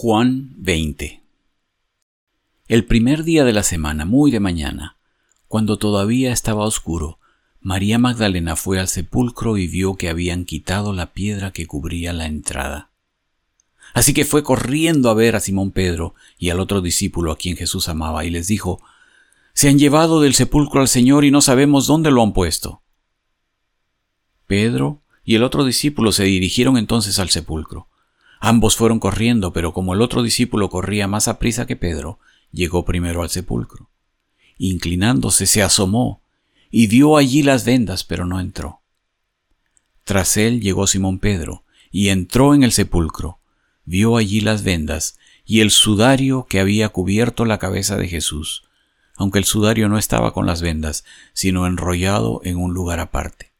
Juan 20 El primer día de la semana, muy de mañana, cuando todavía estaba oscuro, María Magdalena fue al sepulcro y vio que habían quitado la piedra que cubría la entrada. Así que fue corriendo a ver a Simón Pedro y al otro discípulo a quien Jesús amaba y les dijo, Se han llevado del sepulcro al Señor y no sabemos dónde lo han puesto. Pedro y el otro discípulo se dirigieron entonces al sepulcro. Ambos fueron corriendo, pero como el otro discípulo corría más a prisa que Pedro, llegó primero al sepulcro. Inclinándose se asomó y vio allí las vendas, pero no entró. Tras él llegó Simón Pedro, y entró en el sepulcro, vio allí las vendas y el sudario que había cubierto la cabeza de Jesús, aunque el sudario no estaba con las vendas, sino enrollado en un lugar aparte.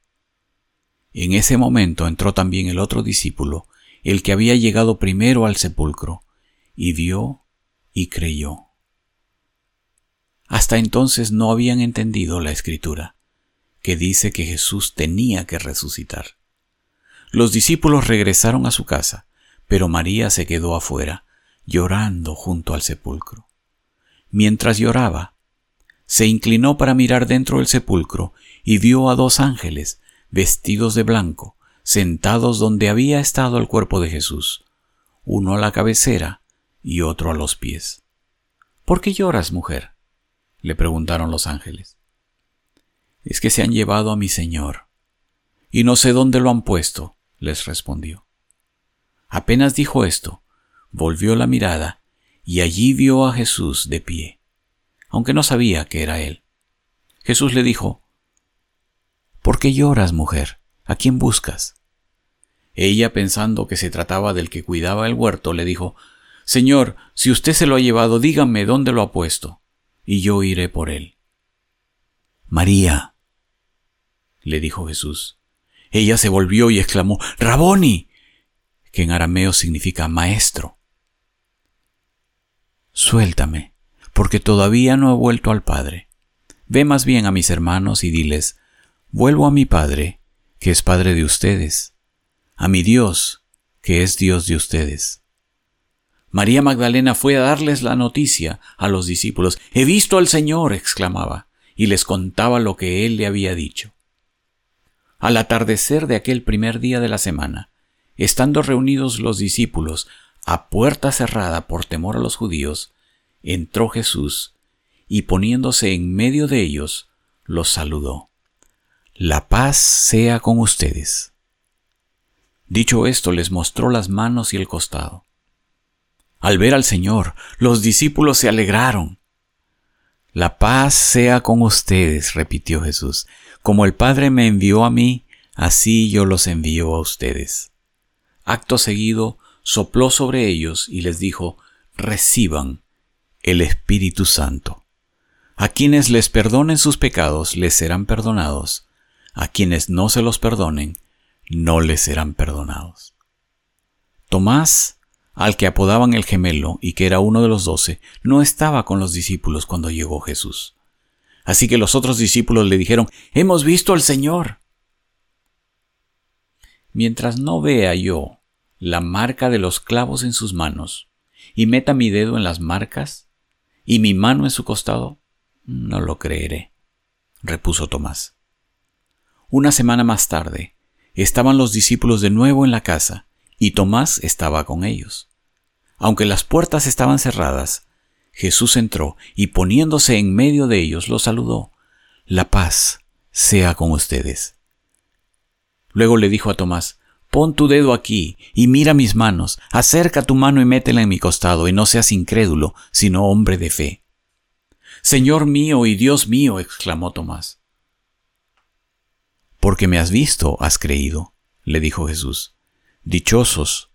En ese momento entró también el otro discípulo, el que había llegado primero al sepulcro, y vio y creyó. Hasta entonces no habían entendido la escritura, que dice que Jesús tenía que resucitar. Los discípulos regresaron a su casa, pero María se quedó afuera, llorando junto al sepulcro. Mientras lloraba, se inclinó para mirar dentro del sepulcro y vio a dos ángeles, vestidos de blanco, sentados donde había estado el cuerpo de Jesús, uno a la cabecera y otro a los pies. ¿Por qué lloras, mujer? le preguntaron los ángeles. Es que se han llevado a mi Señor, y no sé dónde lo han puesto, les respondió. Apenas dijo esto, volvió la mirada y allí vio a Jesús de pie, aunque no sabía que era él. Jesús le dijo, ¿Por qué lloras, mujer? ¿A quién buscas? Ella, pensando que se trataba del que cuidaba el huerto, le dijo, Señor, si usted se lo ha llevado, dígame dónde lo ha puesto, y yo iré por él. María, le dijo Jesús. Ella se volvió y exclamó, Raboni, que en arameo significa maestro. Suéltame, porque todavía no he vuelto al Padre. Ve más bien a mis hermanos y diles, vuelvo a mi Padre, que es Padre de ustedes a mi Dios, que es Dios de ustedes. María Magdalena fue a darles la noticia a los discípulos. He visto al Señor, exclamaba, y les contaba lo que él le había dicho. Al atardecer de aquel primer día de la semana, estando reunidos los discípulos a puerta cerrada por temor a los judíos, entró Jesús y poniéndose en medio de ellos, los saludó. La paz sea con ustedes. Dicho esto, les mostró las manos y el costado. Al ver al Señor, los discípulos se alegraron. La paz sea con ustedes, repitió Jesús. Como el Padre me envió a mí, así yo los envío a ustedes. Acto seguido, sopló sobre ellos y les dijo, reciban el Espíritu Santo. A quienes les perdonen sus pecados les serán perdonados, a quienes no se los perdonen no les serán perdonados. Tomás, al que apodaban el gemelo y que era uno de los doce, no estaba con los discípulos cuando llegó Jesús. Así que los otros discípulos le dijeron, Hemos visto al Señor. Mientras no vea yo la marca de los clavos en sus manos, y meta mi dedo en las marcas, y mi mano en su costado, no lo creeré, repuso Tomás. Una semana más tarde, estaban los discípulos de nuevo en la casa, y Tomás estaba con ellos. Aunque las puertas estaban cerradas, Jesús entró y poniéndose en medio de ellos los saludó. La paz sea con ustedes. Luego le dijo a Tomás, Pon tu dedo aquí y mira mis manos, acerca tu mano y métela en mi costado, y no seas incrédulo, sino hombre de fe. Señor mío y Dios mío, exclamó Tomás. Porque me has visto, has creído, le dijo Jesús. Dichosos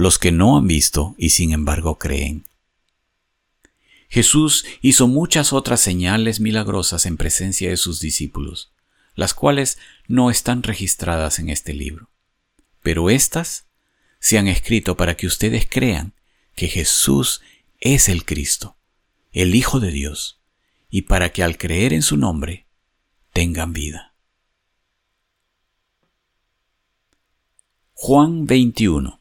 los que no han visto y sin embargo creen. Jesús hizo muchas otras señales milagrosas en presencia de sus discípulos, las cuales no están registradas en este libro. Pero éstas se han escrito para que ustedes crean que Jesús es el Cristo, el Hijo de Dios, y para que al creer en su nombre tengan vida. Juan 21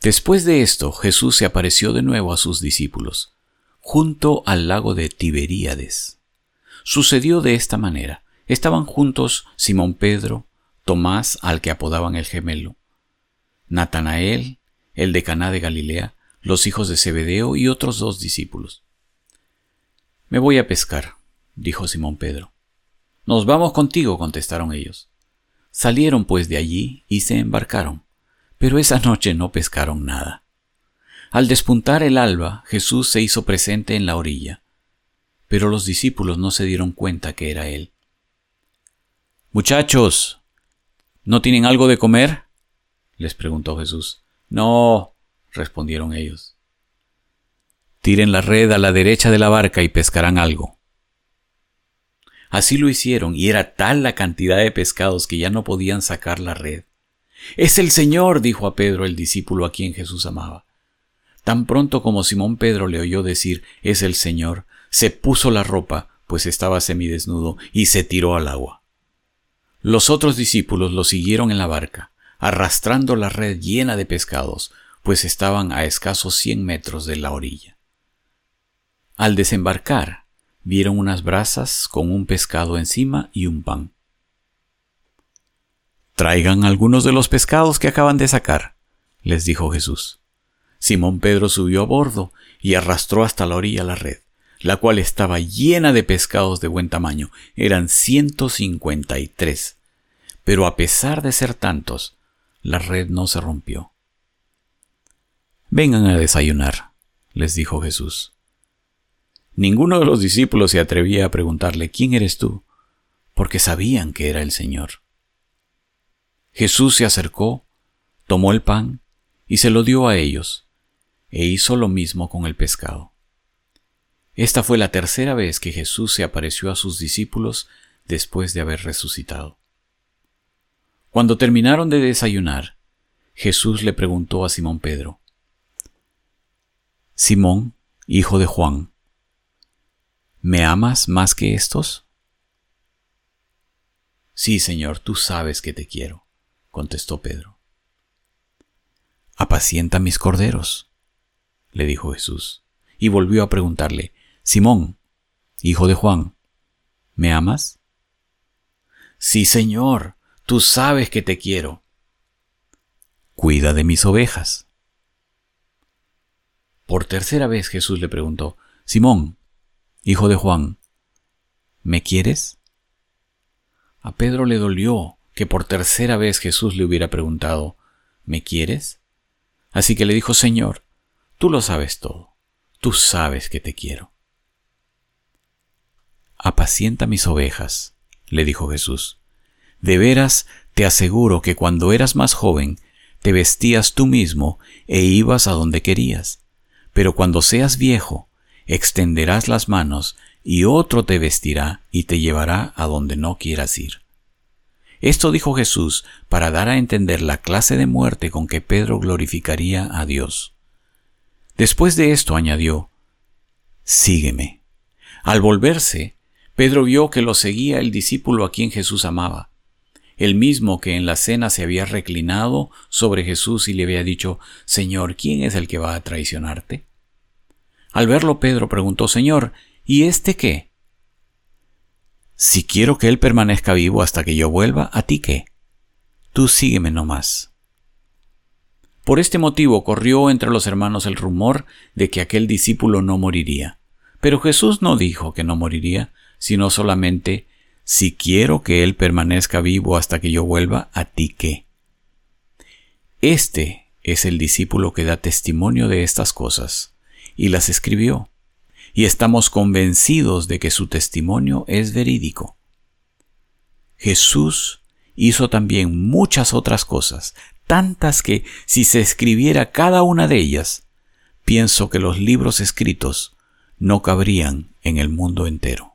Después de esto, Jesús se apareció de nuevo a sus discípulos, junto al lago de Tiberíades. Sucedió de esta manera. Estaban juntos Simón Pedro, Tomás, al que apodaban el gemelo, Natanael, el de Caná de Galilea, los hijos de Zebedeo y otros dos discípulos. Me voy a pescar, dijo Simón Pedro. Nos vamos contigo, contestaron ellos. Salieron pues de allí y se embarcaron, pero esa noche no pescaron nada. Al despuntar el alba, Jesús se hizo presente en la orilla, pero los discípulos no se dieron cuenta que era Él. Muchachos, ¿no tienen algo de comer? les preguntó Jesús. No, respondieron ellos. Tiren la red a la derecha de la barca y pescarán algo. Así lo hicieron, y era tal la cantidad de pescados que ya no podían sacar la red. Es el Señor, dijo a Pedro el discípulo a quien Jesús amaba. Tan pronto como Simón Pedro le oyó decir es el Señor, se puso la ropa, pues estaba semidesnudo, y se tiró al agua. Los otros discípulos lo siguieron en la barca, arrastrando la red llena de pescados, pues estaban a escasos cien metros de la orilla. Al desembarcar, vieron unas brasas con un pescado encima y un pan. Traigan algunos de los pescados que acaban de sacar, les dijo Jesús. Simón Pedro subió a bordo y arrastró hasta la orilla la red, la cual estaba llena de pescados de buen tamaño. Eran ciento cincuenta y tres. Pero a pesar de ser tantos, la red no se rompió. Vengan a desayunar, les dijo Jesús. Ninguno de los discípulos se atrevía a preguntarle ¿quién eres tú? porque sabían que era el Señor. Jesús se acercó, tomó el pan y se lo dio a ellos, e hizo lo mismo con el pescado. Esta fue la tercera vez que Jesús se apareció a sus discípulos después de haber resucitado. Cuando terminaron de desayunar, Jesús le preguntó a Simón Pedro, Simón, hijo de Juan, ¿Me amas más que estos? Sí, Señor, tú sabes que te quiero, contestó Pedro. Apacienta mis corderos, le dijo Jesús, y volvió a preguntarle, Simón, hijo de Juan, ¿me amas? Sí, Señor, tú sabes que te quiero. Cuida de mis ovejas. Por tercera vez Jesús le preguntó, Simón, hijo de Juan, ¿me quieres? A Pedro le dolió que por tercera vez Jesús le hubiera preguntado, ¿me quieres? Así que le dijo, Señor, tú lo sabes todo, tú sabes que te quiero. Apacienta mis ovejas, le dijo Jesús. De veras te aseguro que cuando eras más joven, te vestías tú mismo e ibas a donde querías, pero cuando seas viejo, extenderás las manos y otro te vestirá y te llevará a donde no quieras ir. Esto dijo Jesús para dar a entender la clase de muerte con que Pedro glorificaría a Dios. Después de esto añadió, Sígueme. Al volverse, Pedro vio que lo seguía el discípulo a quien Jesús amaba, el mismo que en la cena se había reclinado sobre Jesús y le había dicho, Señor, ¿quién es el que va a traicionarte? Al verlo Pedro preguntó, Señor, ¿y este qué? Si quiero que él permanezca vivo hasta que yo vuelva, ¿a ti qué? Tú sígueme no más. Por este motivo corrió entre los hermanos el rumor de que aquel discípulo no moriría. Pero Jesús no dijo que no moriría, sino solamente, si quiero que él permanezca vivo hasta que yo vuelva, ¿a ti qué? Este es el discípulo que da testimonio de estas cosas y las escribió, y estamos convencidos de que su testimonio es verídico. Jesús hizo también muchas otras cosas, tantas que si se escribiera cada una de ellas, pienso que los libros escritos no cabrían en el mundo entero.